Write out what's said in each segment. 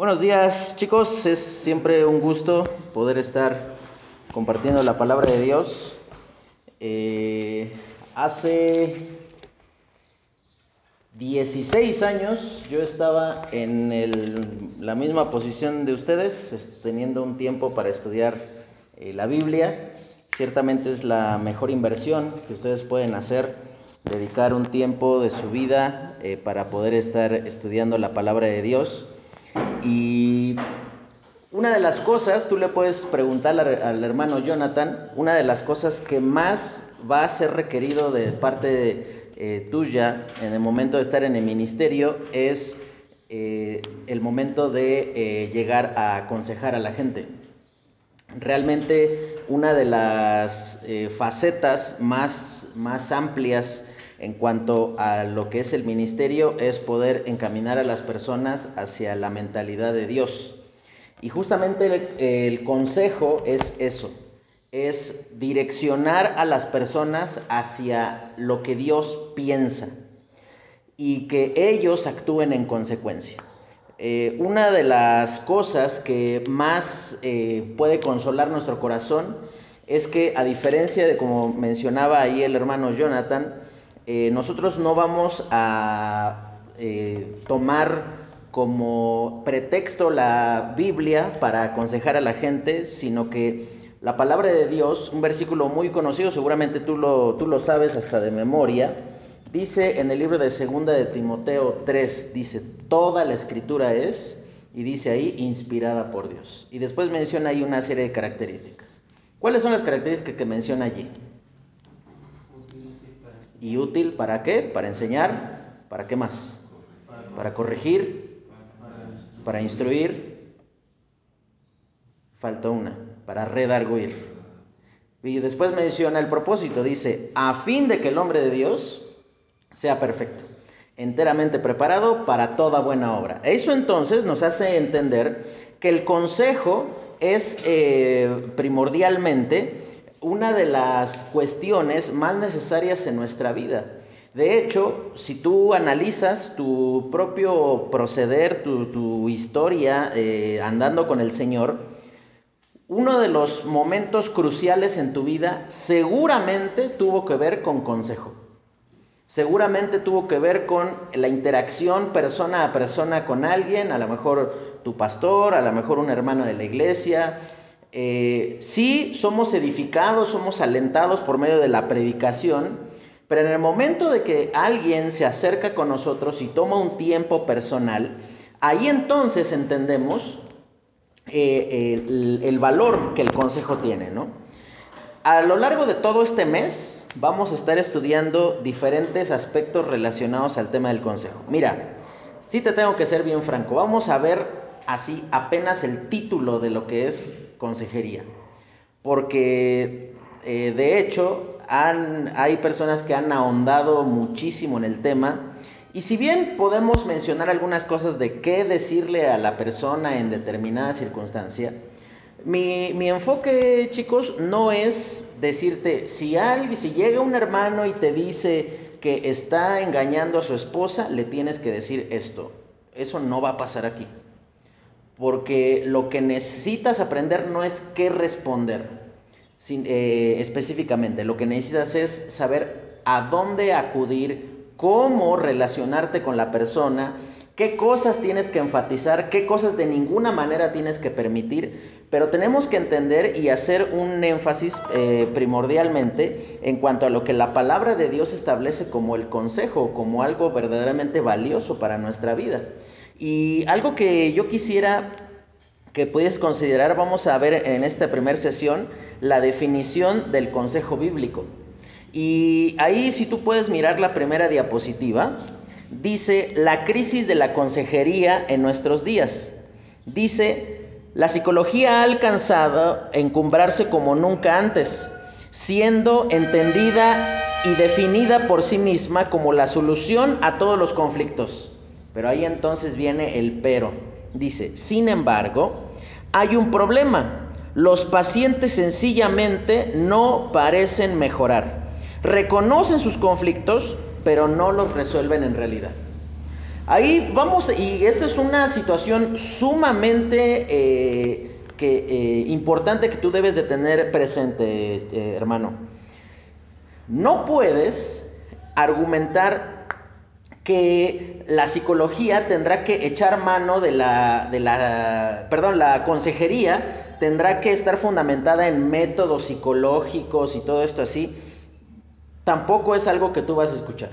Buenos días chicos, es siempre un gusto poder estar compartiendo la palabra de Dios. Eh, hace 16 años yo estaba en la misma posición de ustedes, teniendo un tiempo para estudiar eh, la Biblia. Ciertamente es la mejor inversión que ustedes pueden hacer, dedicar un tiempo de su vida eh, para poder estar estudiando la palabra de Dios. Y una de las cosas, tú le puedes preguntar al, hermano Jonathan, una de las cosas que más va a ser requerido de parte eh, tuya en el momento de estar en el ministerio es eh, el momento de eh, llegar a aconsejar a la gente. Realmente una de las facetas más, más amplias en cuanto a lo que es el ministerio es poder encaminar a las personas hacia la mentalidad de Dios. Y justamente el, consejo es eso, es direccionar a las personas hacia lo que Dios piensa y que ellos actúen en consecuencia. Eh, una de las cosas que más eh, puede consolar nuestro corazón es que a diferencia de como mencionaba ahí el hermano Jonathan, eh, nosotros no vamos a eh, tomar como pretexto la Biblia para aconsejar a la gente, sino que la palabra de Dios, un versículo muy conocido, seguramente tú lo, tú lo sabes hasta de memoria, dice en el libro de Segunda de Timoteo 3, dice, toda la escritura es, y dice ahí, inspirada por Dios. Y después menciona ahí una serie de características. ¿Cuáles son las características que menciona allí? ¿Y útil para qué? Para enseñar. ¿Para qué más? Para corregir. Para instruir. Falta una. Para redarguir. Y después menciona el propósito. Dice, a fin de que el hombre de Dios sea perfecto, enteramente preparado para toda buena obra. Eso entonces nos hace entender que el consejo es eh, primordialmente una de las cuestiones más necesarias en nuestra vida. De hecho, si tú analizas tu propio proceder, tu, historia eh, andando con el Señor, uno de los momentos cruciales en tu vida seguramente tuvo que ver con consejo. Seguramente tuvo que ver con la interacción persona a persona con alguien, a lo mejor tu pastor, a lo mejor un hermano de la iglesia, eh, sí somos edificados, somos alentados por medio de la predicación, pero en el momento de que alguien se acerca con nosotros y toma un tiempo personal, ahí entonces entendemos eh, el, valor que el consejo tiene, ¿no? A lo largo de todo este mes vamos a estar estudiando diferentes aspectos relacionados al tema del consejo. Mira, sí te tengo que ser bien franco, vamos a ver así apenas el título de lo que es consejería. Porque eh, de hecho hay personas que han ahondado muchísimo en el tema. Y si bien podemos mencionar algunas cosas de qué decirle a la persona en determinada circunstancia, mi, mi, enfoque, chicos, no es decirte, si alguien, si llega un hermano y te dice que está engañando a su esposa, le tienes que decir esto. Eso no va a pasar aquí porque lo que necesitas aprender no es qué responder eh, específicamente, lo que necesitas es saber a dónde acudir, cómo relacionarte con la persona, qué cosas tienes que enfatizar, qué cosas de ninguna manera tienes que permitir, pero tenemos que entender y hacer un énfasis eh, primordialmente en cuanto a lo que la palabra de Dios establece como el consejo, como algo verdaderamente valioso para nuestra vida. Y algo que yo quisiera que puedes considerar, vamos a ver en esta primera sesión la definición del consejo bíblico. Y ahí si tú puedes mirar la primera diapositiva, dice la crisis de la consejería en nuestros días. Dice, la psicología ha alcanzado encumbrarse como nunca antes, siendo entendida y definida por sí misma como la solución a todos los conflictos. Pero ahí entonces viene el pero. Dice, sin embargo, hay un problema. Los pacientes sencillamente no parecen mejorar. Reconocen sus conflictos, pero no los resuelven en realidad. Ahí vamos, y esta es una situación sumamente eh, que, eh, importante que tú debes de tener presente, eh, hermano. No puedes argumentar que la psicología tendrá que echar mano de la, de la, perdón, la consejería tendrá que estar fundamentada en métodos psicológicos y todo esto así. Tampoco es algo que tú vas a escuchar.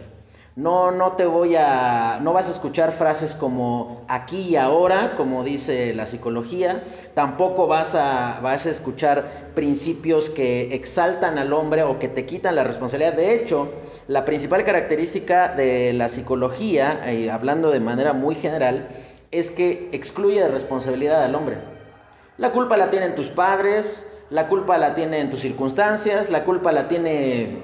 No, no te voy a, no vas a escuchar frases como aquí y ahora, como dice la psicología. Tampoco vas a, vas a escuchar principios que exaltan al hombre o que te quitan la responsabilidad. De hecho, la principal característica de la psicología, eh, hablando de manera muy general, es que excluye de responsabilidad al hombre. La culpa la tienen tus padres, la culpa la tienen tus circunstancias, la culpa la tiene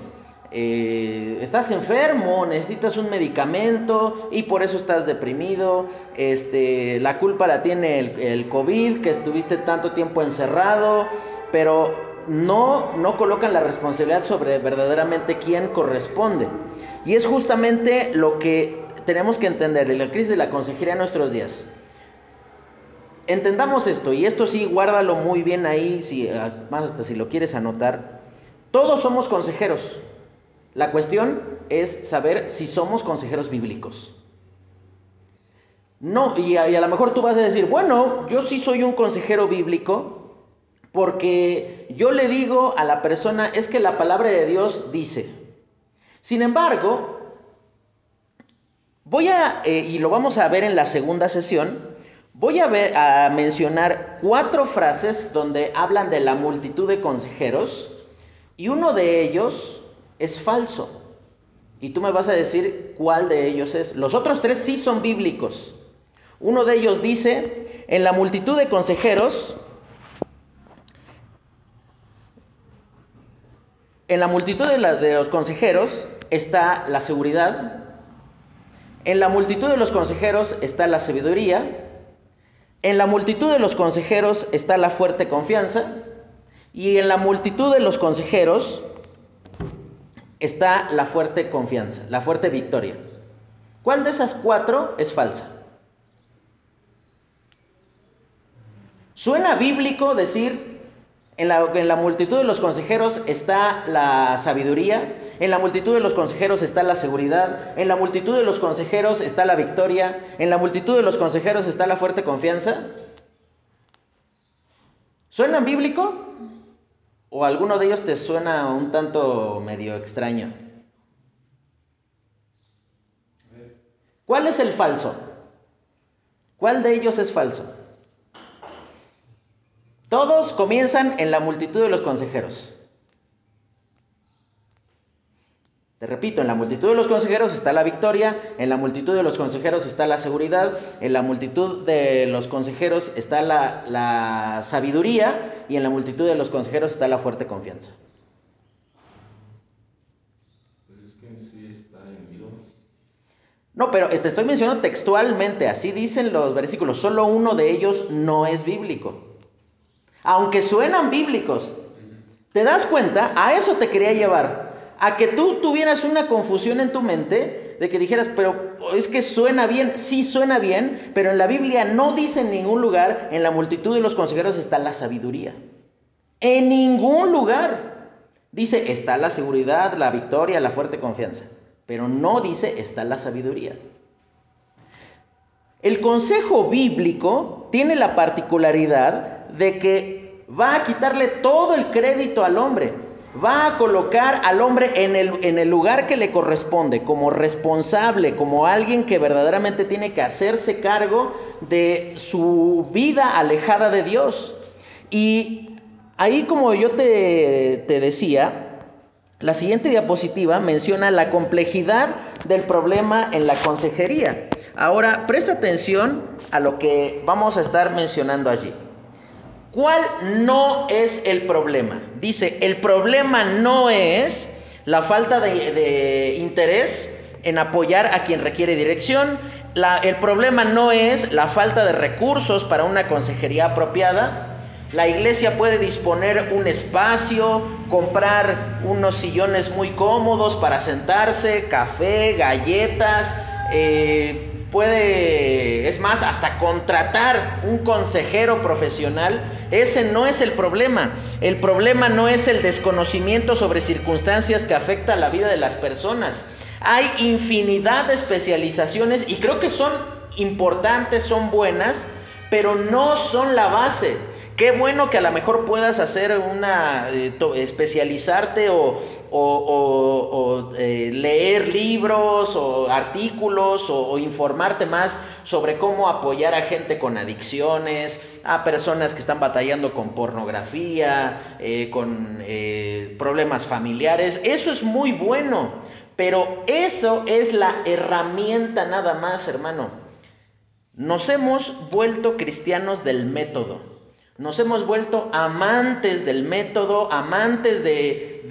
eh, estás enfermo, necesitas un medicamento y por eso estás deprimido, este, la culpa la tiene el, el, COVID, que estuviste tanto tiempo encerrado, pero no, no colocan la responsabilidad sobre verdaderamente quién corresponde. Y es justamente lo que tenemos que entender de la crisis de la consejería en nuestros días. Entendamos esto, y esto sí, guárdalo muy bien ahí, si, más hasta si lo quieres anotar. Todos somos consejeros. La cuestión es saber si somos consejeros bíblicos. No, y a, y a, lo mejor tú vas a decir, bueno, yo sí soy un consejero bíblico porque yo le digo a la persona, es que la palabra de Dios dice. Sin embargo, voy a, eh, y lo vamos a ver en la segunda sesión, voy a, ver, a mencionar cuatro frases donde hablan de la multitud de consejeros y uno de ellos es falso. Y tú me vas a decir cuál de ellos es. Los otros tres sí son bíblicos. Uno de ellos dice, en la multitud de consejeros, en la multitud de, los consejeros está la seguridad, en la multitud de los consejeros está la sabiduría, en la multitud de los consejeros está la fuerte confianza, y en la multitud de los consejeros está la fuerte confianza, la fuerte victoria. ¿Cuál de esas cuatro es falsa? Suena bíblico decir, en la, multitud de los consejeros está la sabiduría, en la multitud de los consejeros está la seguridad, en la multitud de los consejeros está la victoria, en la multitud de los consejeros está la fuerte confianza. ¿Suena bíblico? ¿O alguno de ellos te suena un tanto medio extraño? ¿Cuál es el falso? ¿Cuál de ellos es falso? Todos comienzan en la multitud de los consejeros. Te repito, en la multitud de los consejeros está la victoria, en la multitud de los consejeros está la seguridad, en la multitud de los consejeros está la, la sabiduría y en la multitud de los consejeros está la fuerte confianza. Pues es que en sí está en Dios. No, pero te estoy mencionando textualmente, así dicen los versículos, solo uno de ellos no es bíblico. Aunque suenan bíblicos, ¿te das cuenta? A eso te quería llevar a que tú tuvieras una confusión en tu mente de que dijeras, pero es que suena bien, sí suena bien, pero en la Biblia no dice en ningún lugar, en la multitud de los consejeros está la sabiduría. En ningún lugar dice está la seguridad, la victoria, la fuerte confianza, pero no dice está la sabiduría. El consejo bíblico tiene la particularidad de que va a quitarle todo el crédito al hombre va a colocar al hombre en el, en el, lugar que le corresponde, como responsable, como alguien que verdaderamente tiene que hacerse cargo de su vida alejada de Dios. Y ahí como yo te, te decía, la siguiente diapositiva menciona la complejidad del problema en la consejería. Ahora, presta atención a lo que vamos a estar mencionando allí. ¿Cuál no es el problema? Dice, el problema no es la falta de, interés en apoyar a quien requiere dirección. El problema no es la falta de recursos para una consejería apropiada. La iglesia puede disponer un espacio, comprar unos sillones muy cómodos para sentarse, café, galletas, eh, puede, es más, hasta contratar un consejero profesional. Ese no es el problema. El problema no es el desconocimiento sobre circunstancias que afecta la vida de las personas. Hay infinidad de especializaciones y creo que son importantes, son buenas, pero no son la base. Qué bueno que a lo mejor puedas hacer una, eh, especializarte o, eh, leer libros o artículos o, informarte más sobre cómo apoyar a gente con adicciones, a personas que están batallando con pornografía, eh, con problemas familiares. Eso es muy bueno, pero eso es la herramienta nada más, hermano. Nos hemos vuelto cristianos del método. Nos hemos vuelto amantes del método, amantes de,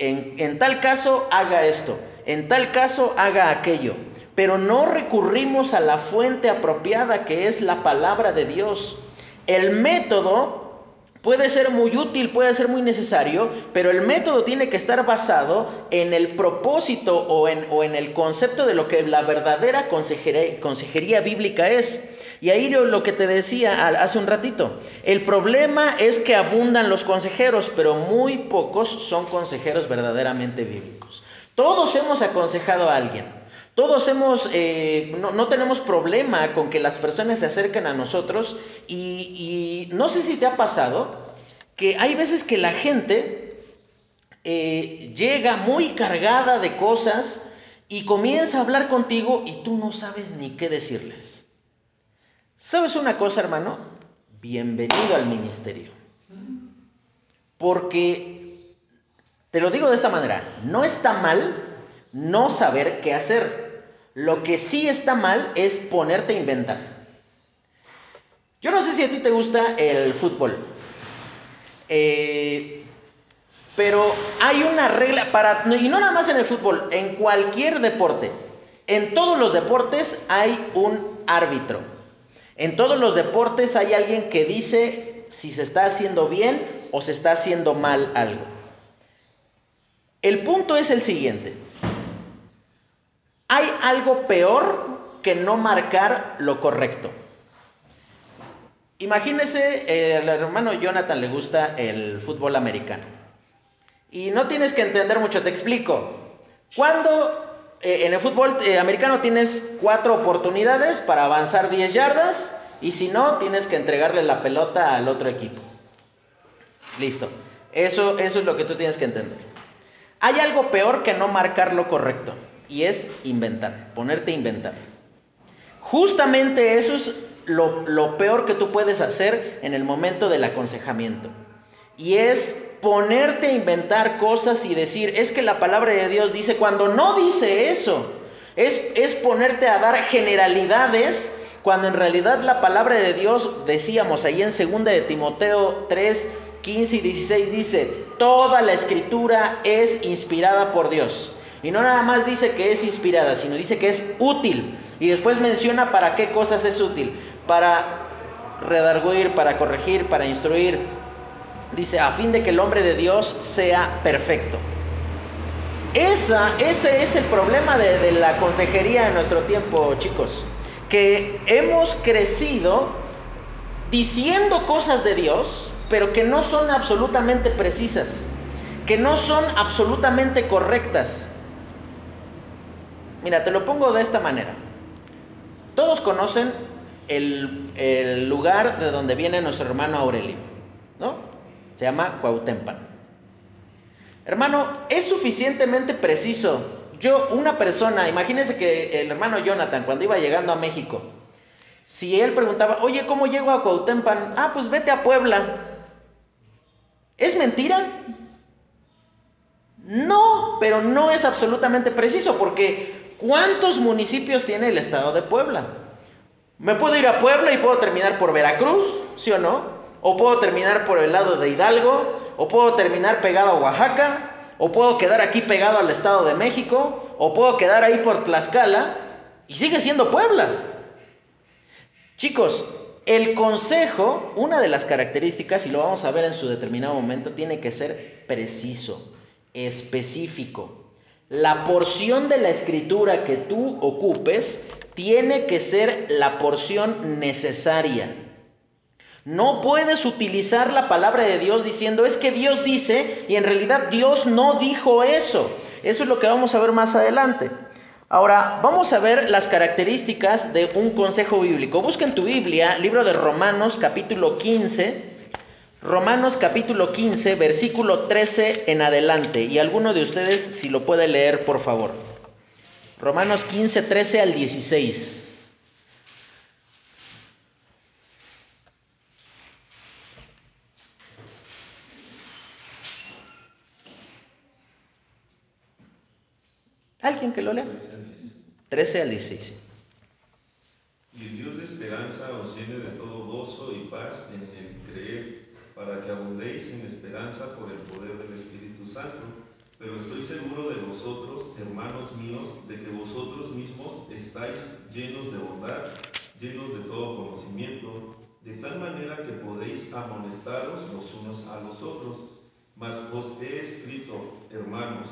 en, en tal caso haga esto, en tal caso haga aquello, pero no recurrimos a la fuente apropiada que es la palabra de Dios. El método Puede ser muy útil, puede ser muy necesario, pero el método tiene que estar basado en el propósito o en, o en el concepto de lo que la verdadera consejería, consejería bíblica es. Y ahí lo que te decía hace un ratito, el problema es que abundan los consejeros, pero muy pocos son consejeros verdaderamente bíblicos. Todos hemos aconsejado a alguien, todos hemos, eh, no, tenemos problema con que las personas se acerquen a nosotros y, no sé si te ha pasado que hay veces que la gente eh, llega muy cargada de cosas y comienza a hablar contigo y tú no sabes ni qué decirles. ¿Sabes una cosa, hermano? Bienvenido al ministerio. Porque, te lo digo de esta manera, no está mal no saber qué hacer. Lo que sí está mal es ponerte a inventar. Yo no sé si a ti te gusta el fútbol. Eh, pero hay una regla para, y no nada más en el fútbol, en cualquier deporte. En todos los deportes hay un árbitro. En todos los deportes hay alguien que dice si se está haciendo bien o se está haciendo mal algo. El punto es el siguiente. Hay algo peor que no marcar lo correcto. Imagínese, el hermano Jonathan le gusta el fútbol americano. Y no tienes que entender mucho, te explico. Cuando eh, en el fútbol eh, americano tienes cuatro oportunidades para avanzar 10 yardas y si no, tienes que entregarle la pelota al otro equipo. Listo. Eso, es lo que tú tienes que entender. Hay algo peor que no marcar lo correcto y es inventar, ponerte a inventar. Justamente eso es lo peor que tú puedes hacer en el momento del aconsejamiento. Y es ponerte a inventar cosas y decir, es que la palabra de Dios dice, cuando no dice eso, es, es ponerte a dar generalidades, cuando en realidad la palabra de Dios, decíamos ahí en 2 de Timoteo 3, 15 y 16, dice, toda la escritura es inspirada por Dios. Y no nada más dice que es inspirada, sino dice que es útil. Y después menciona para qué cosas es útil. Para redarguir, para corregir, para instruir, Dice, a fin de que el hombre de Dios sea perfecto. Esa, ese es el problema de, de la consejería en nuestro tiempo, chicos. Que hemos crecido diciendo cosas de Dios, pero que no son absolutamente precisas, que no son absolutamente correctas. Mira, te lo pongo de esta manera. Todos conocen el, el lugar de donde viene nuestro hermano Aurelio, ¿no? Se llama Cuautempan. Hermano, es suficientemente preciso. Yo, una persona, imagínense que el hermano Jonathan, cuando iba llegando a México, si él preguntaba, oye, ¿cómo llego a Cuautempan? Ah, pues vete a Puebla. ¿Es mentira? No, pero no es absolutamente preciso, porque ¿cuántos municipios tiene el estado de Puebla? Me puedo ir a Puebla y puedo terminar por Veracruz, ¿sí o no? O puedo terminar por el lado de Hidalgo, o puedo terminar pegado a Oaxaca, o puedo quedar aquí pegado al Estado de México, o puedo quedar ahí por Tlaxcala, y sigue siendo Puebla. Chicos, el consejo, una de las características, y lo vamos a ver en su determinado momento, tiene que ser preciso, específico. La porción de la escritura que tú ocupes tiene que ser la porción necesaria. No puedes utilizar la palabra de Dios diciendo es que Dios dice y en realidad Dios no dijo eso. Eso es lo que vamos a ver más adelante. Ahora, vamos a ver las características de un consejo bíblico. Busca en tu Biblia, libro de Romanos capítulo 15, Romanos capítulo 15, versículo 13 en adelante. Y alguno de ustedes, si lo puede leer, por favor. Romanos 15, 13 al 16. ¿Alguien que lo lea? 13 al 16. Y el Dios de esperanza os llene de todo gozo y paz en el creer, para que abundéis en esperanza por el poder del Espíritu Santo. Pero estoy seguro de vosotros, hermanos míos, de que vosotros mismos estáis llenos de bondad, llenos de todo conocimiento, de tal manera que podéis amonestaros los unos a los otros. Mas os he escrito, hermanos,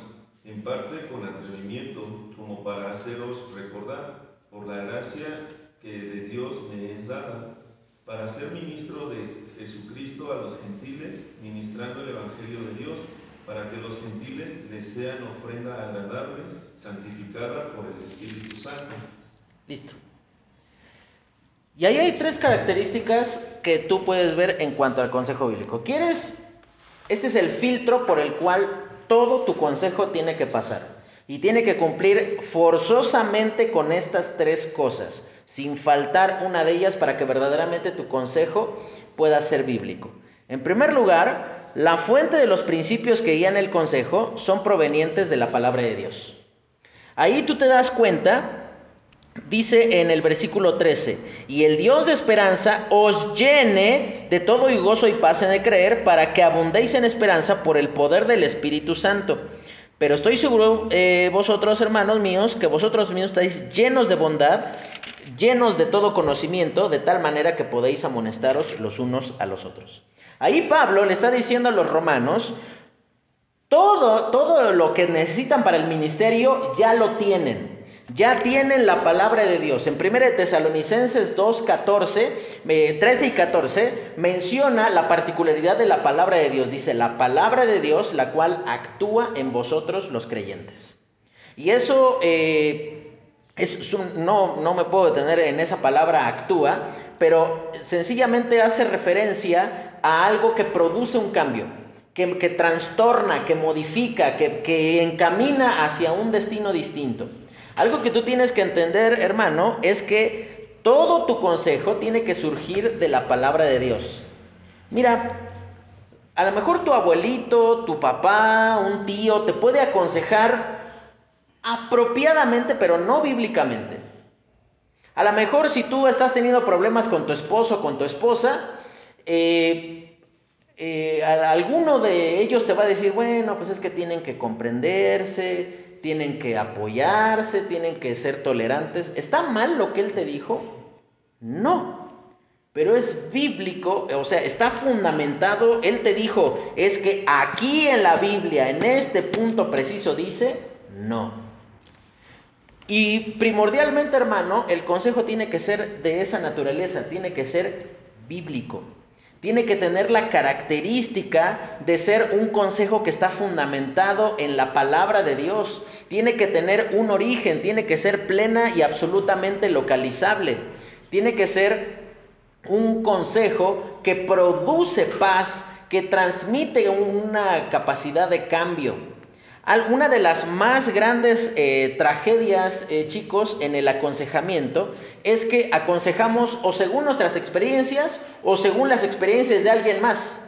en parte con atrevimiento, como para haceros recordar, por la gracia que de Dios me es dada, para ser ministro de Jesucristo a los gentiles, ministrando el Evangelio de Dios, para que los gentiles les sean ofrenda agradable, santificada por el Espíritu Santo. Listo. Y ahí hay tres características que tú puedes ver en cuanto al consejo bíblico. ¿Quieres? Este es el filtro por el cual todo tu consejo tiene que pasar. Y tiene que cumplir forzosamente con estas tres cosas, sin faltar una de ellas para que verdaderamente tu consejo pueda ser bíblico. En primer lugar, la fuente de los principios que guían el consejo son provenientes de la palabra de Dios. Ahí tú te das cuenta Dice en el versículo 13, y el Dios de esperanza os llene de todo y gozo y paz en el creer, para que abundéis en esperanza por el poder del Espíritu Santo. Pero estoy seguro, eh, vosotros hermanos míos, que vosotros mismos estáis llenos de bondad, llenos de todo conocimiento, de tal manera que podéis amonestaros los unos a los otros. Ahí Pablo le está diciendo a los romanos, todo, todo lo que necesitan para el ministerio ya lo tienen. Ya tienen la palabra de Dios. En 1 Tesalonicenses 2, 14, 13 y 14 menciona la particularidad de la palabra de Dios. Dice, la palabra de Dios, la cual actúa en vosotros los creyentes. Y eso eh, es no, no me puedo detener en esa palabra actúa, pero sencillamente hace referencia a algo que produce un cambio. Que, trastorna, que modifica, que, que encamina hacia un destino distinto. Algo que tú tienes que entender, hermano, es que todo tu consejo tiene que surgir de la palabra de Dios. Mira, a lo mejor tu abuelito, tu papá, un tío te puede aconsejar apropiadamente, pero no bíblicamente. A lo mejor si tú estás teniendo problemas con tu esposo con tu esposa, eh, eh, alguno de ellos te va a decir, bueno, pues es que tienen que comprenderse, tienen que apoyarse, tienen que ser tolerantes. ¿Está mal lo que él te dijo? No. Pero es bíblico, o sea, está fundamentado. Él te dijo, es que aquí en la Biblia, en este punto preciso, dice, no. Y primordialmente, hermano, el consejo tiene que ser de esa naturaleza, tiene que ser bíblico. Tiene que tener la característica de ser un consejo que está fundamentado en la palabra de Dios. Tiene que tener un origen, tiene que ser plena y absolutamente localizable. Tiene que ser un consejo que produce paz, que transmite una capacidad de cambio. Una de las más grandes eh, tragedias, eh, chicos, en el aconsejamiento es que aconsejamos o según nuestras experiencias o según las experiencias de alguien más.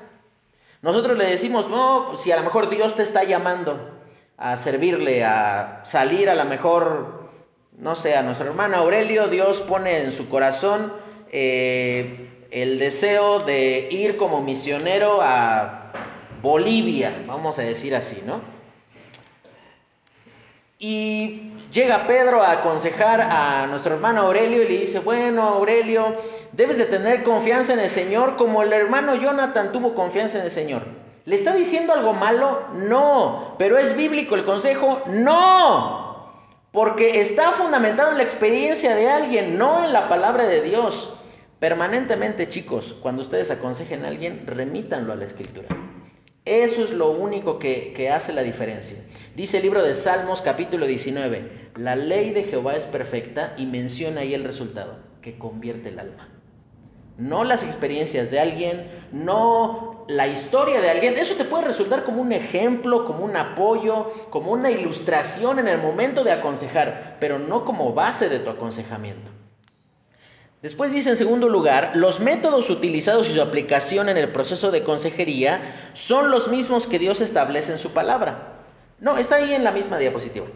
Nosotros le decimos, no, si a lo mejor Dios te está llamando a servirle, a salir a lo mejor, no sé, a nuestro hermano Aurelio, Dios pone en su corazón eh, el deseo de ir como misionero a Bolivia, vamos a decir así, ¿no? Y llega Pedro a aconsejar a nuestro hermano Aurelio y le dice, bueno Aurelio, debes de tener confianza en el Señor como el hermano Jonathan tuvo confianza en el Señor. ¿Le está diciendo algo malo? No. ¿Pero es bíblico el consejo? No. Porque está fundamentado en la experiencia de alguien, no en la palabra de Dios. Permanentemente, chicos, cuando ustedes aconsejen a alguien, remítanlo a la escritura. Eso es lo único que, hace la diferencia. Dice el libro de Salmos capítulo 19, la ley de Jehová es perfecta y menciona ahí el resultado, que convierte el alma. No las experiencias de alguien, no la historia de alguien. Eso te puede resultar como un ejemplo, como un apoyo, como una ilustración en el momento de aconsejar, pero no como base de tu aconsejamiento. Después dice en segundo lugar, los métodos utilizados y su aplicación en el proceso de consejería son los mismos que Dios establece en su palabra. No, está ahí en la misma diapositiva.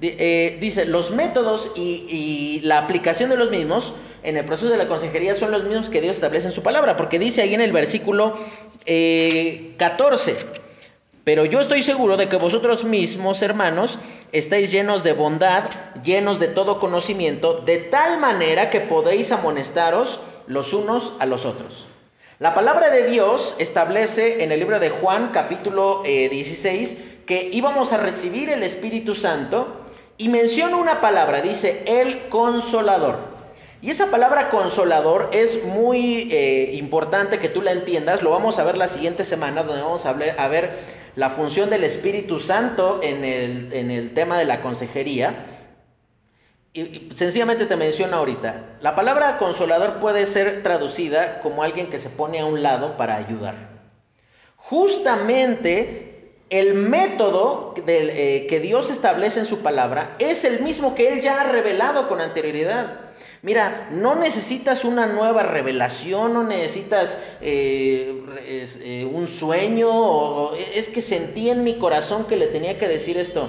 Eh, dice, los métodos y, la aplicación de los mismos en el proceso de la consejería son los mismos que Dios establece en su palabra, porque dice ahí en el versículo 14, eh, pero yo estoy seguro de que vosotros mismos, hermanos, estáis llenos de bondad, llenos de todo conocimiento, de tal manera que podéis amonestaros los unos a los otros. La palabra de Dios establece en el libro de Juan capítulo 16 eh, que íbamos a recibir el Espíritu Santo y menciona una palabra, dice el consolador. Y esa palabra consolador es muy eh, importante que tú la entiendas. Lo vamos a ver la siguiente semana, donde vamos a, ver la función del Espíritu Santo en el, en el tema de la consejería. Y sencillamente te menciono ahorita, la palabra consolador puede ser traducida como alguien que se pone a un lado para ayudar. Justamente el método eh, que Dios establece en su palabra es el mismo que Él ya ha revelado con anterioridad. Mira, no necesitas una nueva revelación, no necesitas eh, eh, un sueño, es que sentí en mi corazón que le tenía que decir esto.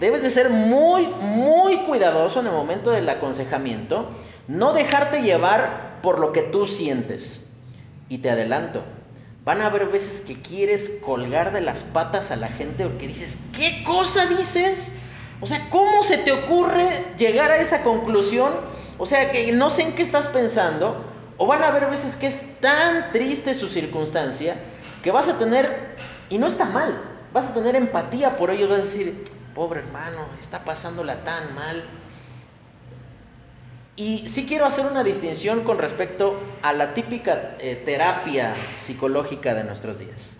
Debes de ser muy, muy cuidadoso en el momento del aconsejamiento, no dejarte llevar por lo que tú sientes. Y te adelanto, van a haber veces que quieres colgar de las patas a la gente porque dices, ¿qué cosa dices? O sea, ¿cómo se te ocurre llegar a esa conclusión? O sea, que no sé en qué estás pensando. O van a haber veces que es tan triste su circunstancia que vas a tener, y no está mal, vas a tener empatía por ellos, vas a decir, pobre hermano, está pasándola tan mal. Y sí quiero hacer una distinción con respecto a la típica eh, terapia psicológica de nuestros días.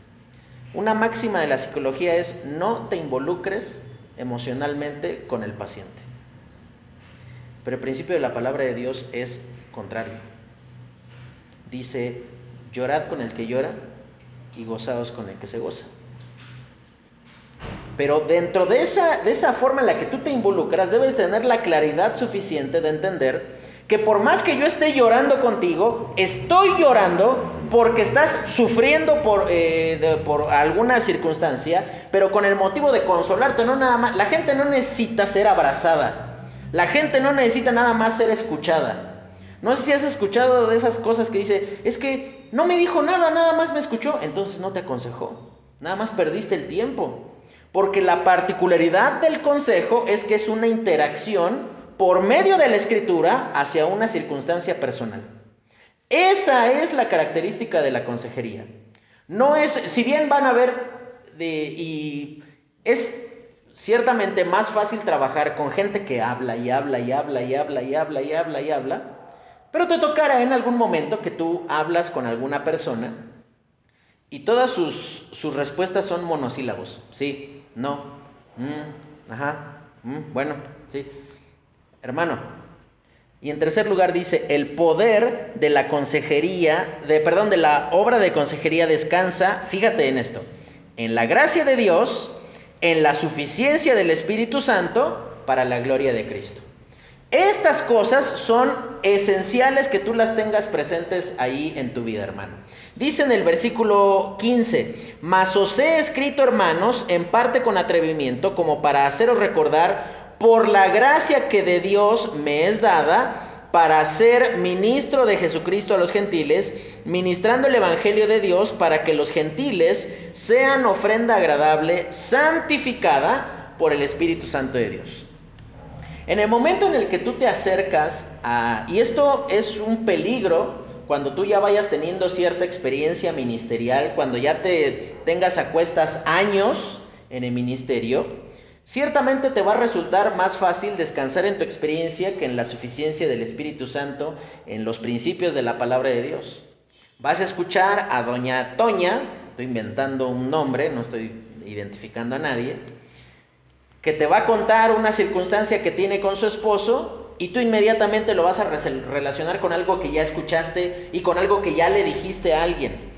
Una máxima de la psicología es no te involucres emocionalmente con el paciente. Pero el principio de la palabra de Dios es contrario. Dice, llorad con el que llora y gozaos con el que se goza. Pero dentro de esa, de esa forma en la que tú te involucras, debes tener la claridad suficiente de entender que por más que yo esté llorando contigo, estoy llorando porque estás sufriendo por, eh, por alguna circunstancia, pero con el motivo de consolarte, no nada más. La gente no necesita ser abrazada, la gente no necesita nada más ser escuchada. No sé si has escuchado de esas cosas que dice, es que no me dijo nada, nada más me escuchó, entonces no te aconsejó, nada más perdiste el tiempo. Porque la particularidad del consejo es que es una interacción por medio de la escritura hacia una circunstancia personal. Esa es la característica de la consejería. No es, si bien van a ver, y es ciertamente más fácil trabajar con gente que habla y habla y habla y habla y habla y habla y habla, pero te tocará en algún momento que tú hablas con alguna persona y todas sus, sus respuestas son monosílabos. Sí, no, mm, ajá, mm, bueno, sí hermano. Y en tercer lugar dice, el poder de la consejería, de, perdón, de la obra de consejería descansa, fíjate en esto, en la gracia de Dios, en la suficiencia del Espíritu Santo para la gloria de Cristo. Estas cosas son esenciales que tú las tengas presentes ahí en tu vida, hermano. Dice en el versículo 15, mas os he escrito, hermanos, en parte con atrevimiento, como para haceros recordar por la gracia que de Dios me es dada para ser ministro de Jesucristo a los gentiles, ministrando el Evangelio de Dios para que los gentiles sean ofrenda agradable, santificada por el Espíritu Santo de Dios. En el momento en el que tú te acercas a, y esto es un peligro cuando tú ya vayas teniendo cierta experiencia ministerial, cuando ya te tengas a cuestas años en el ministerio, Ciertamente te va a resultar más fácil descansar en tu experiencia que en la suficiencia del Espíritu Santo, en los principios de la palabra de Dios. Vas a escuchar a doña Toña, estoy inventando un nombre, no estoy identificando a nadie, que te va a contar una circunstancia que tiene con su esposo y tú inmediatamente lo vas a relacionar con algo que ya escuchaste y con algo que ya le dijiste a alguien.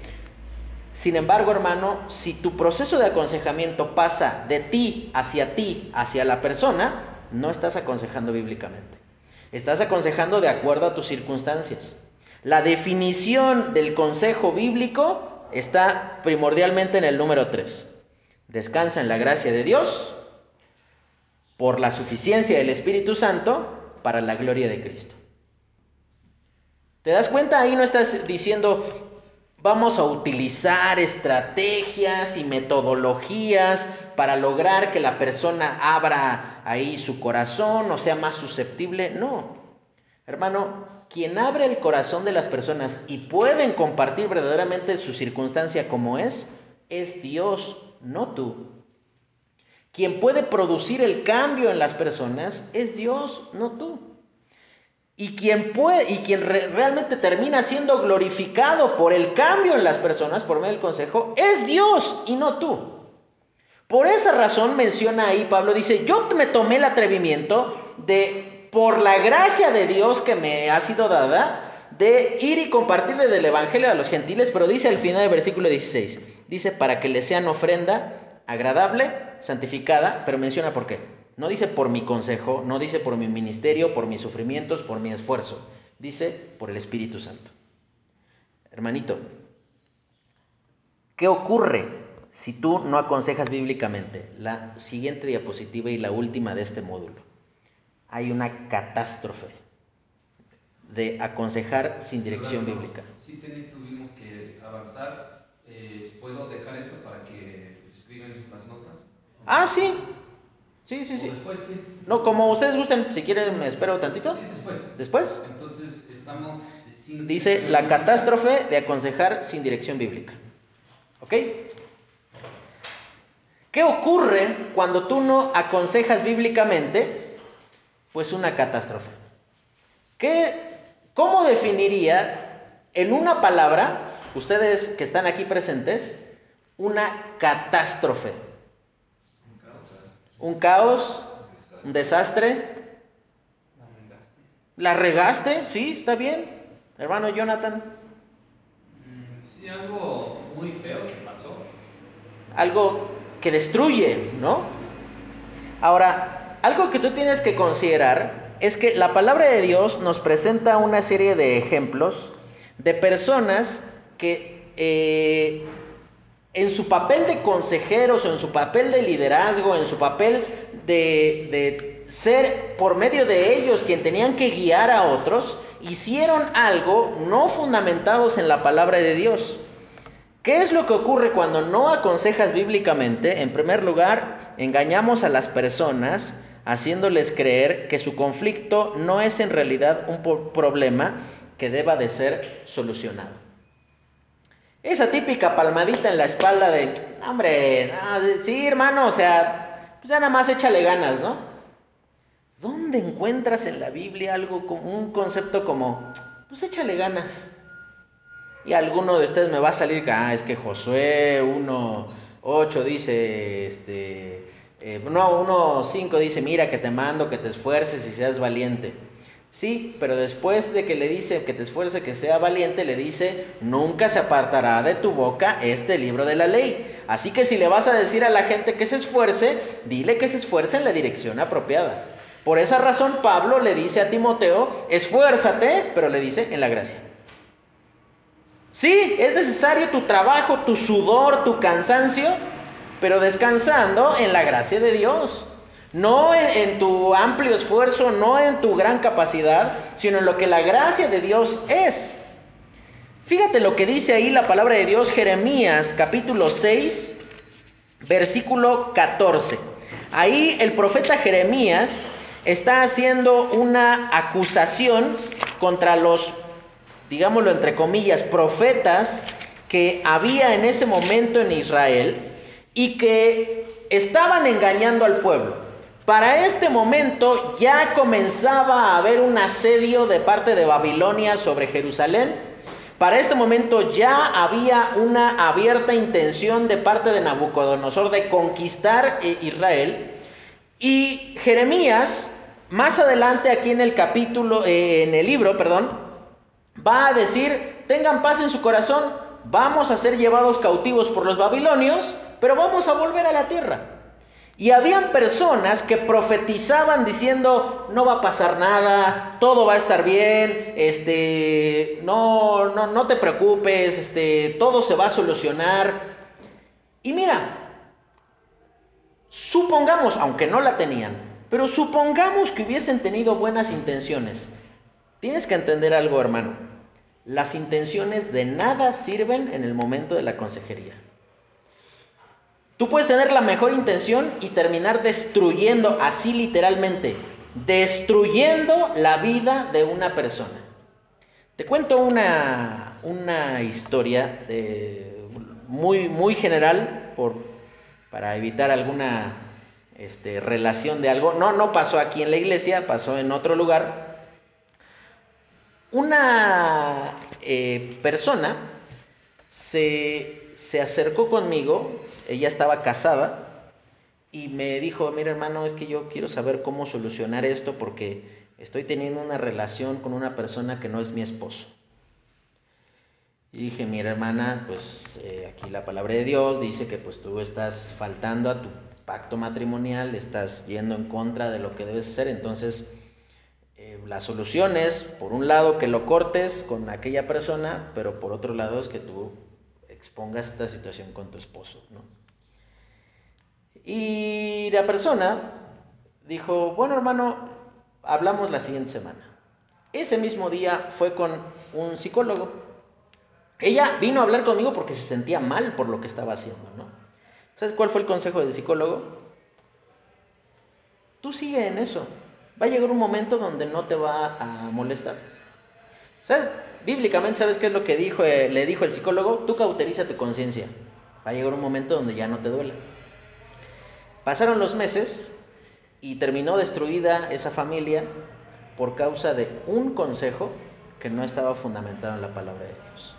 Sin embargo, hermano, si tu proceso de aconsejamiento pasa de ti hacia ti, hacia la persona, no estás aconsejando bíblicamente. Estás aconsejando de acuerdo a tus circunstancias. La definición del consejo bíblico está primordialmente en el número 3. Descansa en la gracia de Dios por la suficiencia del Espíritu Santo para la gloria de Cristo. ¿Te das cuenta? Ahí no estás diciendo, Vamos a utilizar estrategias y metodologías para lograr que la persona abra ahí su corazón o sea más susceptible. No. Hermano, quien abre el corazón de las personas y pueden compartir verdaderamente su circunstancia como es, es Dios, no tú. Quien puede producir el cambio en las personas es Dios, no tú. Y quien puede y quien realmente termina siendo glorificado por el cambio en las personas por medio del consejo es Dios y no tú. Por esa razón menciona ahí Pablo dice, "Yo me tomé el atrevimiento de por la gracia de Dios que me ha sido dada de ir y compartirle del evangelio a los gentiles", pero dice al final del versículo 16, dice para que le sean ofrenda agradable, santificada, pero menciona por qué. No dice por mi consejo, no dice por mi ministerio, por mis sufrimientos, por mi esfuerzo. Dice por el Espíritu Santo. Hermanito, ¿qué ocurre si tú no aconsejas bíblicamente? La siguiente diapositiva y la última de este módulo. Hay una catástrofe de aconsejar sin dirección bíblica. Sí tuvimos que avanzar. Eh, ¿Puedo dejar esto para que escriban las notas? Ah, sí. Sí, sí, sí. después, sí. No, como ustedes gusten, si quieren me espero tantito. Sí, después. ¿Después? Entonces, estamos sin Dice la catástrofe de aconsejar sin dirección bíblica. ¿Ok? ¿Qué ocurre cuando tú no aconsejas bíblicamente? Pues una catástrofe. ¿Qué, ¿Cómo definiría en una palabra, ustedes que están aquí presentes, una catástrofe? un caos, un desastre. ¿La regaste? Sí, está bien. Hermano Jonathan. Sí, algo muy feo que pasó. Algo que destruye, ¿no? Ahora, algo que tú tienes que considerar es que la palabra de Dios nos presenta una serie de ejemplos de personas que eh, en su papel de consejeros, en su papel de liderazgo, en su papel de, ser por medio de ellos quien tenían que guiar a otros, hicieron algo no fundamentados en la palabra de Dios. ¿Qué es lo que ocurre cuando no aconsejas bíblicamente? En primer lugar, engañamos a las personas haciéndoles creer que su conflicto no es en realidad un problema que deba de ser solucionado. Esa típica palmadita en la espalda de, hombre, sí, hermano, o sea, pues ya nada más échale ganas, ¿no? ¿Dónde encuentras en la Biblia algo como un concepto como, pues échale ganas? Y alguno de ustedes me va a salir ah, es que Josué 1.8 dice, este, eh, no, 1.5 dice, mira que te mando, que te esfuerces y seas valiente. Sí, pero después de que le dice que te esfuerce, que sea valiente, le dice, nunca se apartará de tu boca este libro de la ley. Así que si le vas a decir a la gente que se esfuerce, dile que se esfuerce en la dirección apropiada. Por esa razón Pablo le dice a Timoteo, esfuérzate, pero le dice en la gracia. Sí, es necesario tu trabajo, tu sudor, tu cansancio, pero descansando en la gracia de Dios. No en, tu amplio esfuerzo, no en tu gran capacidad, sino en lo que la gracia de Dios es. Fíjate lo que dice ahí la palabra de Dios, Jeremías capítulo 6, versículo 14. Ahí el profeta Jeremías está haciendo una acusación contra los, digámoslo entre comillas, profetas que había en ese momento en Israel y que estaban engañando al pueblo. Para este momento ya comenzaba a haber un asedio de parte de Babilonia sobre Jerusalén. Para este momento ya había una abierta intención de parte de Nabucodonosor de conquistar eh, Israel. Y Jeremías, más adelante aquí en el capítulo, eh, en el libro, perdón, va a decir, tengan paz en su corazón, vamos a ser llevados cautivos por los babilonios, pero vamos a volver a la tierra. Y habían personas que profetizaban diciendo, no va a pasar nada, todo va a estar bien, este, no, no, no te preocupes, este, todo se va a solucionar. Y mira, supongamos, aunque no la tenían, pero supongamos que hubiesen tenido buenas intenciones. Tienes que entender algo, hermano. Las intenciones de nada sirven en el momento de la consejería. Tú puedes tener la mejor intención y terminar destruyendo, así literalmente, destruyendo la vida de una persona. Te cuento una, una historia de, muy, muy general por, para evitar alguna este, relación de algo. No, no pasó aquí en la iglesia, pasó en otro lugar. Una eh, persona se, se acercó conmigo, ella estaba casada, y me dijo, mira hermano, es que yo quiero saber cómo solucionar esto porque estoy teniendo una relación con una persona que no es mi esposo. Y dije, mira hermana, pues eh, aquí la palabra de Dios dice que pues tú estás faltando a tu pacto matrimonial, estás yendo en contra de lo que debes hacer, entonces eh, la solución es, por un lado, que lo cortes con aquella persona, pero por otro lado es que tú expongas esta situación con tu esposo, ¿no? Y la persona dijo, bueno hermano, hablamos la siguiente semana. Ese mismo día fue con un psicólogo. Ella vino a hablar conmigo porque se sentía mal por lo que estaba haciendo, ¿no? ¿Sabes cuál fue el consejo del psicólogo? Tú sigue en eso. Va a llegar un momento donde no te va a molestar. ¿Sabes? Bíblicamente, ¿sabes qué es lo que dijo, eh, le dijo el psicólogo? Tú cauteriza tu conciencia. Va a llegar un momento donde ya no te duele. Pasaron los meses y terminó destruida esa familia por causa de un consejo que no estaba fundamentado en la palabra de Dios.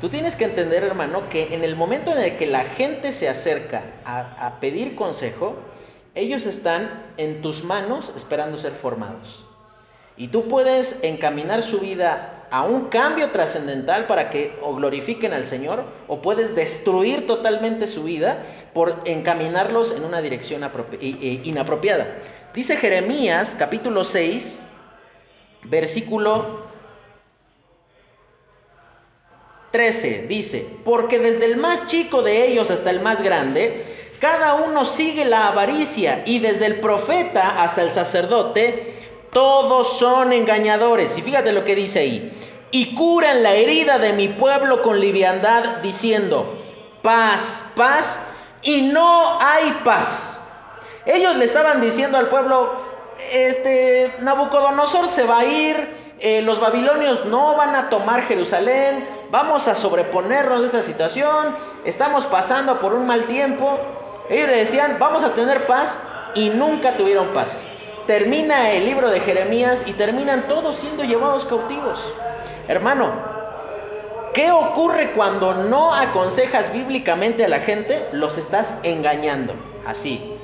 Tú tienes que entender, hermano, que en el momento en el que la gente se acerca a, a pedir consejo, ellos están en tus manos esperando ser formados. Y tú puedes encaminar su vida a un cambio trascendental para que o glorifiquen al Señor o puedes destruir totalmente su vida por encaminarlos en una dirección inapropiada. Dice Jeremías capítulo 6, versículo 13, dice, porque desde el más chico de ellos hasta el más grande, cada uno sigue la avaricia y desde el profeta hasta el sacerdote, todos son engañadores. Y fíjate lo que dice ahí. Y curan la herida de mi pueblo con liviandad, diciendo, paz, paz, y no hay paz. Ellos le estaban diciendo al pueblo, este, Nabucodonosor se va a ir, eh, los babilonios no van a tomar Jerusalén, vamos a sobreponernos de esta situación, estamos pasando por un mal tiempo. Ellos le decían, vamos a tener paz y nunca tuvieron paz. Termina el libro de Jeremías y terminan todos siendo llevados cautivos. Hermano, ¿qué ocurre cuando no aconsejas bíblicamente a la gente? Los estás engañando, así.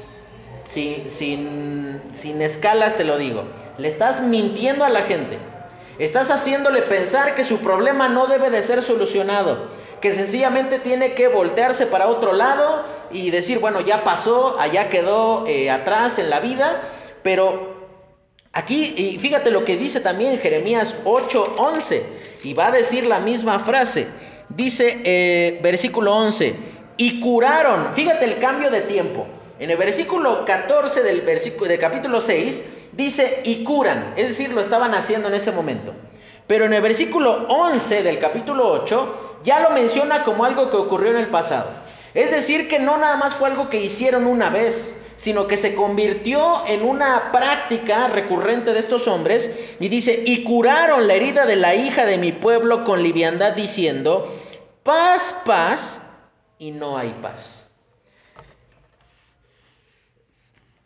Sin, sin, sin escalas te lo digo. Le estás mintiendo a la gente. Estás haciéndole pensar que su problema no debe de ser solucionado, que sencillamente tiene que voltearse para otro lado y decir, bueno, ya pasó, allá quedó eh, atrás en la vida, pero aquí, y fíjate lo que dice también Jeremías 8:11, y va a decir la misma frase, dice eh, versículo 11, y curaron, fíjate el cambio de tiempo. En el versículo 14 del, versículo, del capítulo 6 dice y curan, es decir, lo estaban haciendo en ese momento. Pero en el versículo 11 del capítulo 8 ya lo menciona como algo que ocurrió en el pasado. Es decir, que no nada más fue algo que hicieron una vez, sino que se convirtió en una práctica recurrente de estos hombres y dice, y curaron la herida de la hija de mi pueblo con liviandad diciendo, paz, paz, y no hay paz.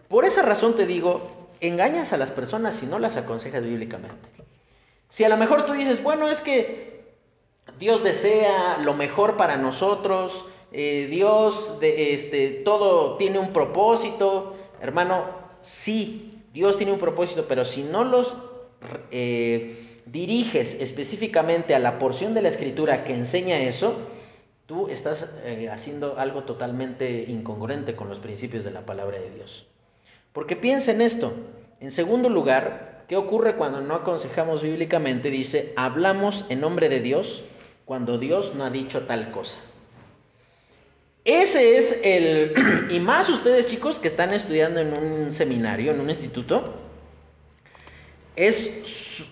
Por esa razón te digo, engañas a las personas si no las aconsejas bíblicamente. Si a lo mejor tú dices, bueno, es que Dios desea lo mejor para nosotros, eh, Dios de, este, todo tiene un propósito, hermano, sí, Dios tiene un propósito, pero si no los eh, diriges específicamente a la porción de la escritura que enseña eso, tú estás eh, haciendo algo totalmente incongruente con los principios de la palabra de Dios. Porque piensa en esto. En segundo lugar, ¿qué ocurre cuando no aconsejamos bíblicamente? Dice, hablamos en nombre de Dios cuando Dios no ha dicho tal cosa. Ese es el, y más ustedes chicos que están estudiando en un seminario, en un instituto, es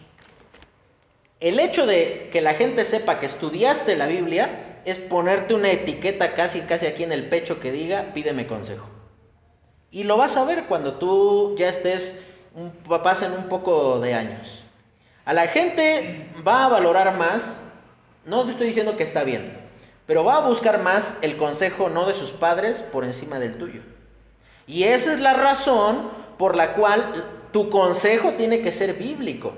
el hecho de que la gente sepa que estudiaste la Biblia es ponerte una etiqueta casi casi aquí en el pecho que diga pídeme consejo. Y lo vas a ver cuando tú ya estés pasen un poco de años. A la gente va a valorar más, no estoy diciendo que está bien, pero va a buscar más el consejo no de sus padres por encima del tuyo. Y esa es la razón por la cual tu consejo tiene que ser bíblico.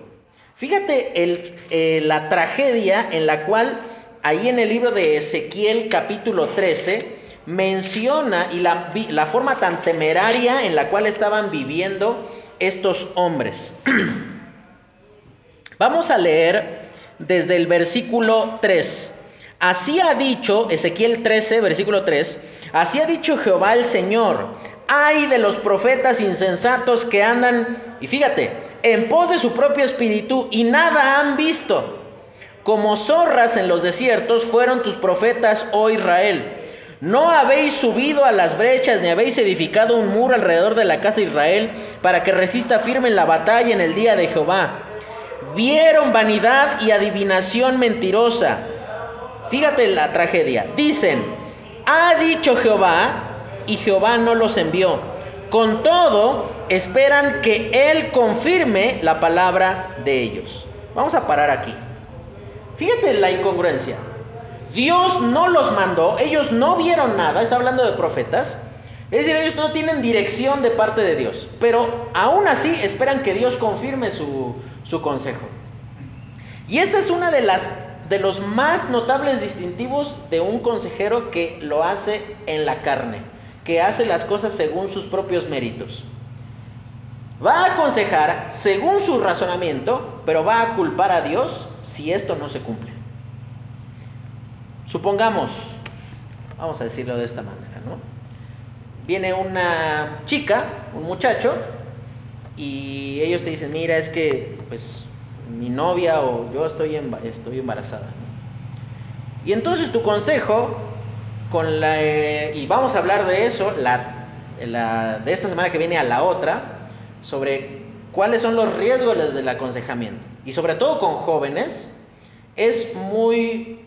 Fíjate el, eh, la tragedia en la cual ahí en el libro de Ezequiel capítulo 13 menciona y la, la forma tan temeraria en la cual estaban viviendo estos hombres. Vamos a leer desde el versículo 3. Así ha dicho, Ezequiel 13, versículo 3, así ha dicho Jehová el Señor, ay de los profetas insensatos que andan, y fíjate, en pos de su propio espíritu y nada han visto. Como zorras en los desiertos fueron tus profetas, oh Israel. No habéis subido a las brechas ni habéis edificado un muro alrededor de la casa de Israel para que resista firme en la batalla en el día de Jehová. Vieron vanidad y adivinación mentirosa. Fíjate la tragedia. Dicen, ha dicho Jehová y Jehová no los envió. Con todo, esperan que Él confirme la palabra de ellos. Vamos a parar aquí. Fíjate la incongruencia. Dios no los mandó, ellos no vieron nada, está hablando de profetas. Es decir, ellos no tienen dirección de parte de Dios, pero aún así esperan que Dios confirme su, su consejo. Y esta es una de las de los más notables distintivos de un consejero que lo hace en la carne, que hace las cosas según sus propios méritos. Va a aconsejar según su razonamiento, pero va a culpar a Dios si esto no se cumple. Supongamos, vamos a decirlo de esta manera, ¿no? Viene una chica, un muchacho, y ellos te dicen, mira, es que pues mi novia o yo estoy, estoy embarazada. Y entonces tu consejo, con la, y vamos a hablar de eso, la, la, de esta semana que viene a la otra, sobre cuáles son los riesgos del aconsejamiento. Y sobre todo con jóvenes, es muy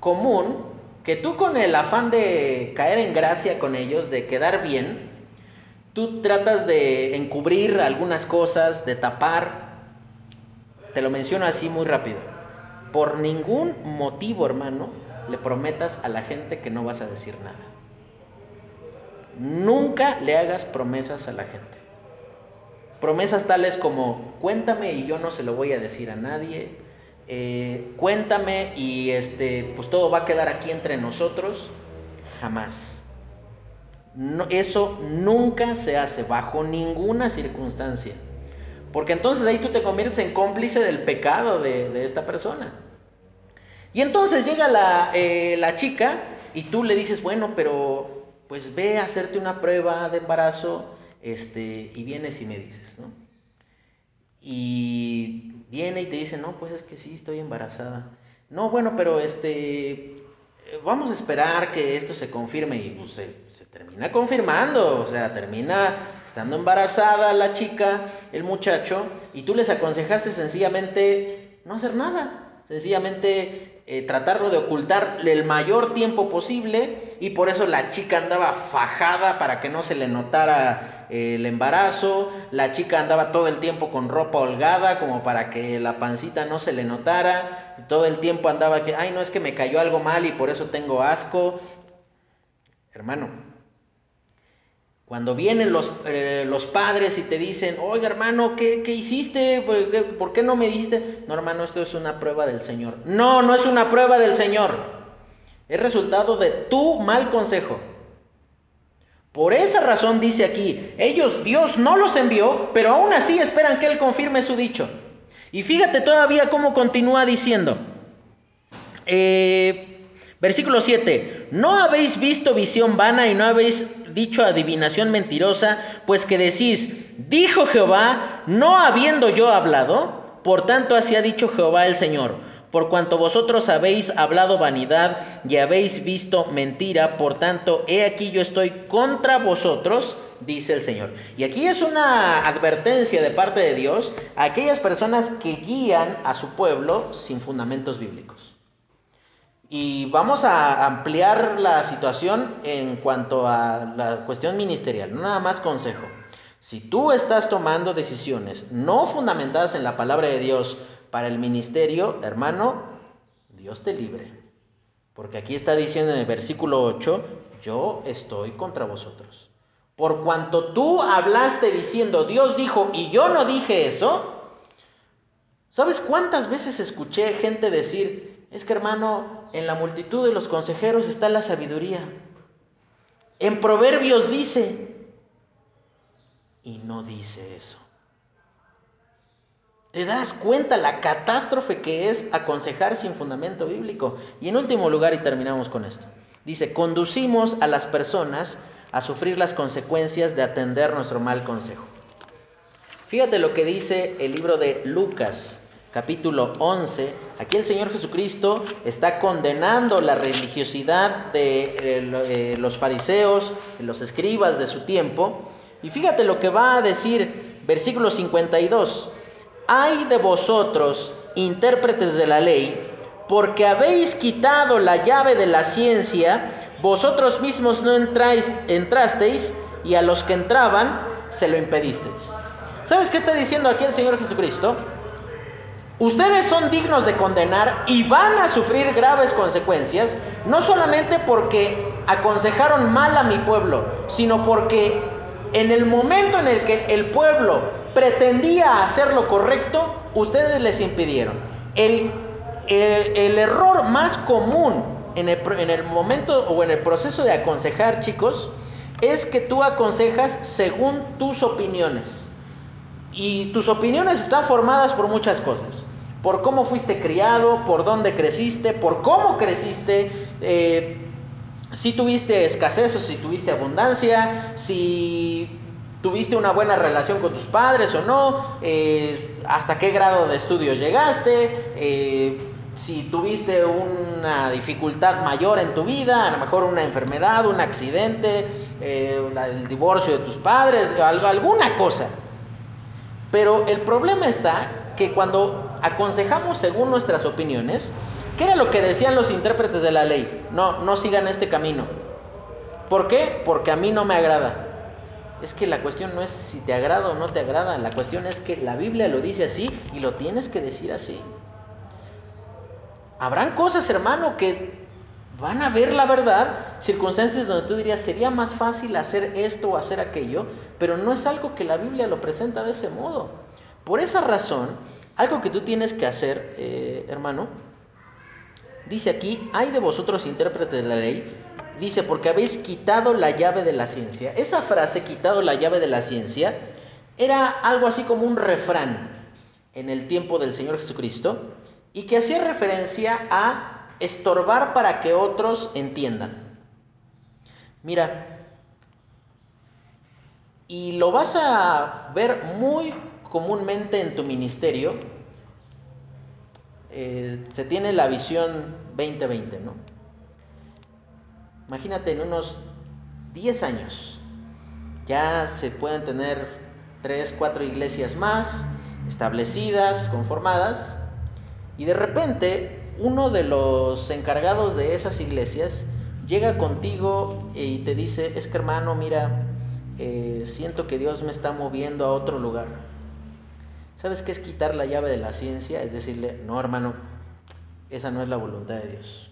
común que tú con el afán de caer en gracia con ellos, de quedar bien, tú tratas de encubrir algunas cosas, de tapar. Te lo menciono así muy rápido. Por ningún motivo, hermano, le prometas a la gente que no vas a decir nada. Nunca le hagas promesas a la gente. Promesas tales como, cuéntame y yo no se lo voy a decir a nadie, eh, cuéntame y este, pues todo va a quedar aquí entre nosotros, jamás. Eso nunca se hace bajo ninguna circunstancia. Porque entonces ahí tú te conviertes en cómplice del pecado de, esta persona. Y entonces llega la, eh, la chica y tú le dices, bueno, pero pues ve a hacerte una prueba de embarazo este, y vienes y me dices, ¿no? Y viene y te dice, no, pues es que sí, estoy embarazada. No, bueno, pero este, vamos a esperar que esto se confirme. Y pues, se, termina confirmando, o sea, termina estando embarazada la chica, el muchacho, y tú les aconsejaste sencillamente no hacer nada, sencillamente eh, tratarlo de ocultar el mayor tiempo posible y por eso la chica andaba fajada para que no se le notara eh, el embarazo, la chica andaba todo el tiempo con ropa holgada como para que la pancita no se le notara, todo el tiempo andaba que, ay no es que me cayó algo mal y por eso tengo asco. Hermano, Cuando vienen los, eh, los padres y te dicen, oiga hermano, ¿qué, qué hiciste? ¿Por qué, ¿Por qué no me dijiste? No hermano, esto es una prueba del Señor. No, no es una prueba del Señor. Es resultado de tu mal consejo. Por esa razón dice aquí, ellos, Dios no los envió, pero aún así esperan que Él confirme su dicho. Y fíjate todavía cómo continúa diciendo. Eh, versículo 7, no habéis visto visión vana y no habéis dicho adivinación mentirosa, pues que decís, dijo Jehová, no habiendo yo hablado, por tanto así ha dicho Jehová el Señor por cuanto vosotros habéis hablado vanidad y habéis visto mentira, por tanto, he aquí yo estoy contra vosotros, dice el Señor. Y aquí es una advertencia de parte de Dios a aquellas personas que guían a su pueblo sin fundamentos bíblicos. Y vamos a ampliar la situación en cuanto a la cuestión ministerial, no nada más consejo. Si tú estás tomando decisiones no fundamentadas en la palabra de Dios, para el ministerio, hermano, Dios te libre. Porque aquí está diciendo en el versículo 8, yo estoy contra vosotros. Por cuanto tú hablaste diciendo, Dios dijo, y yo no dije eso, ¿sabes cuántas veces escuché gente decir, es que hermano, en la multitud de los consejeros está la sabiduría? En Proverbios dice, y no dice eso. ¿Te das cuenta la catástrofe que es aconsejar sin fundamento bíblico? Y en último lugar, y terminamos con esto, dice, conducimos a las personas a sufrir las consecuencias de atender nuestro mal consejo. Fíjate lo que dice el libro de Lucas, capítulo 11. Aquí el Señor Jesucristo está condenando la religiosidad de los fariseos, los escribas de su tiempo. Y fíjate lo que va a decir versículo 52. Hay de vosotros, intérpretes de la ley, porque habéis quitado la llave de la ciencia, vosotros mismos no entráis, entrasteis y a los que entraban se lo impedisteis. ¿Sabes qué está diciendo aquí el Señor Jesucristo? Ustedes son dignos de condenar y van a sufrir graves consecuencias, no solamente porque aconsejaron mal a mi pueblo, sino porque en el momento en el que el pueblo pretendía hacer lo correcto, ustedes les impidieron. El, el, error más común en el, en el momento o en el proceso de aconsejar, chicos, es que tú aconsejas según tus opiniones. Y tus opiniones están formadas por muchas cosas. Por cómo fuiste criado, por dónde creciste, por cómo creciste, eh, si tuviste escasez o si tuviste abundancia, si tuviste una buena relación con tus padres o no, eh, hasta qué grado de estudios llegaste, eh, si tuviste una dificultad mayor en tu vida, a lo mejor una enfermedad, un accidente, eh, el divorcio de tus padres, alguna cosa. Pero el problema está que cuando aconsejamos según nuestras opiniones, ¿Qué era lo que decían los intérpretes de la ley? No, no sigan este camino. ¿Por qué? Porque a mí no me agrada. Es que la cuestión no es si te agrada o no te agrada, la cuestión es que la Biblia lo dice así y lo tienes que decir así. Habrán cosas, hermano, que van a ver la verdad, circunstancias donde tú dirías, sería más fácil hacer esto o hacer aquello, pero no es algo que la Biblia lo presenta de ese modo. Por esa razón, algo que tú tienes que hacer, eh, hermano, Dice aquí, hay de vosotros intérpretes de la ley, dice, porque habéis quitado la llave de la ciencia. Esa frase, quitado la llave de la ciencia, era algo así como un refrán en el tiempo del Señor Jesucristo y que hacía referencia a estorbar para que otros entiendan. Mira, y lo vas a ver muy comúnmente en tu ministerio, eh, se tiene la visión 2020, ¿no? Imagínate en unos 10 años, ya se pueden tener 3, 4 iglesias más establecidas, conformadas, y de repente uno de los encargados de esas iglesias llega contigo y te dice, es que hermano, mira, eh, siento que Dios me está moviendo a otro lugar ¿Sabes qué es quitar la llave de la ciencia? Es decirle, no hermano, esa no es la voluntad de Dios.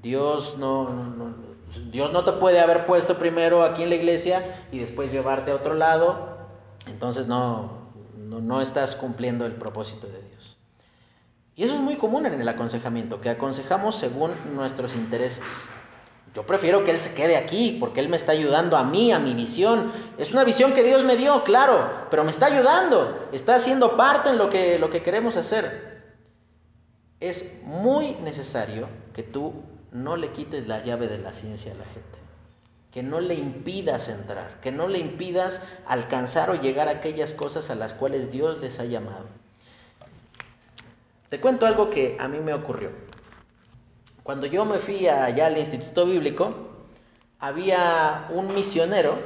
Dios no, Dios no te puede haber puesto primero aquí en la iglesia y después llevarte a otro lado. Entonces no, no, no estás cumpliendo el propósito de Dios. Y eso es muy común en el aconsejamiento, que aconsejamos según nuestros intereses. Yo prefiero que Él se quede aquí porque Él me está ayudando a mí, a mi visión. Es una visión que Dios me dio, claro, pero me está ayudando, está haciendo parte en lo que, lo que queremos hacer. Es muy necesario que tú no le quites la llave de la ciencia a la gente, que no le impidas entrar, que no le impidas alcanzar o llegar a aquellas cosas a las cuales Dios les ha llamado. Te cuento algo que a mí me ocurrió. Cuando yo me fui allá al Instituto Bíblico, había un misionero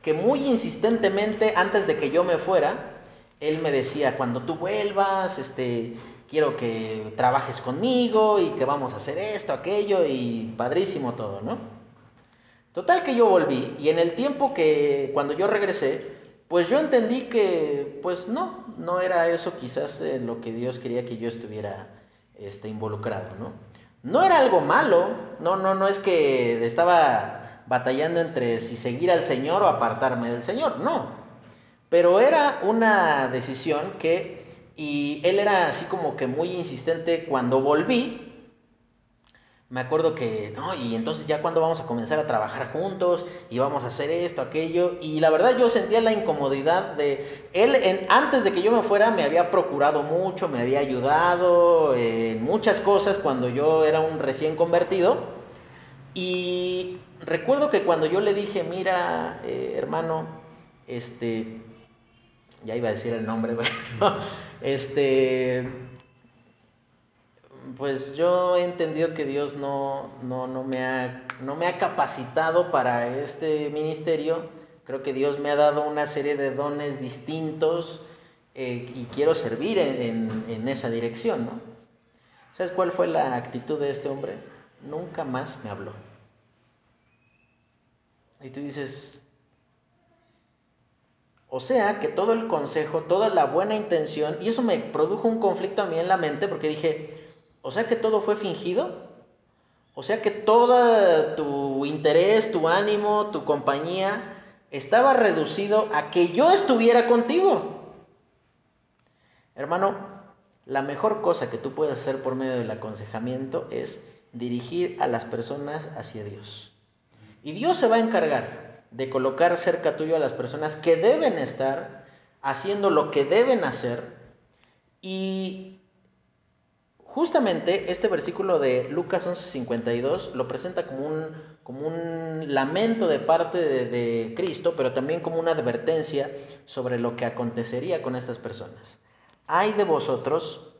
que muy insistentemente, antes de que yo me fuera, él me decía, cuando tú vuelvas, este, quiero que trabajes conmigo y que vamos a hacer esto, aquello y padrísimo todo, ¿no? Total que yo volví y en el tiempo que cuando yo regresé, pues yo entendí que pues no, no era eso quizás lo que Dios quería que yo estuviera este, involucrado, ¿no? No era algo malo, no, no, no es que estaba batallando entre si seguir al Señor o apartarme del Señor, no. Pero era una decisión que, y él era así como que muy insistente cuando volví, me acuerdo que, no, y entonces ya cuando vamos a comenzar a trabajar juntos y vamos a hacer esto, aquello, y la verdad yo sentía la incomodidad de, él antes de que yo me fuera me había procurado mucho, me había ayudado en muchas cosas cuando yo era un recién convertido, y recuerdo que cuando yo le dije, mira, eh, hermano, este, ya iba a decir el nombre, pero, este, pues yo he entendido que Dios no, no, no, me ha, no me ha capacitado para este ministerio. Creo que Dios me ha dado una serie de dones distintos eh, y quiero servir en, en, esa dirección, ¿no? ¿Sabes cuál fue la actitud de este hombre? Nunca más me habló. Y tú dices, o sea que todo el consejo, toda la buena intención, y eso me produjo un conflicto a mí en la mente porque dije, o sea que todo fue fingido. O sea que todo tu interés, tu ánimo, tu compañía estaba reducido a que yo estuviera contigo. Hermano, la mejor cosa que tú puedes hacer por medio del aconsejamiento es dirigir a las personas hacia Dios. Y Dios se va a encargar de colocar cerca tuyo a las personas que deben estar haciendo lo que deben hacer y Justamente este versículo de Lucas 11:52 lo presenta como un, como un lamento de parte de, Cristo, pero también como una advertencia sobre lo que acontecería con estas personas. Hay de vosotros,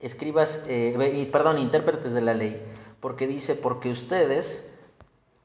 escribas, eh, perdón, intérpretes de la ley, porque dice, porque ustedes